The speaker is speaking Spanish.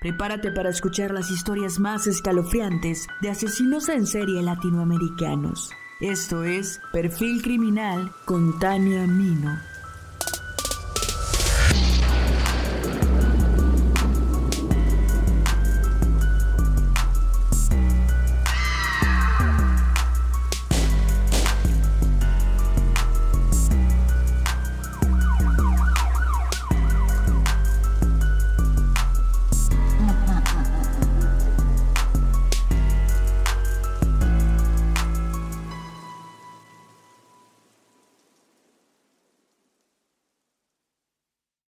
Prepárate para escuchar las historias más escalofriantes de asesinos en serie latinoamericanos. Esto es Perfil Criminal con Tania Mino.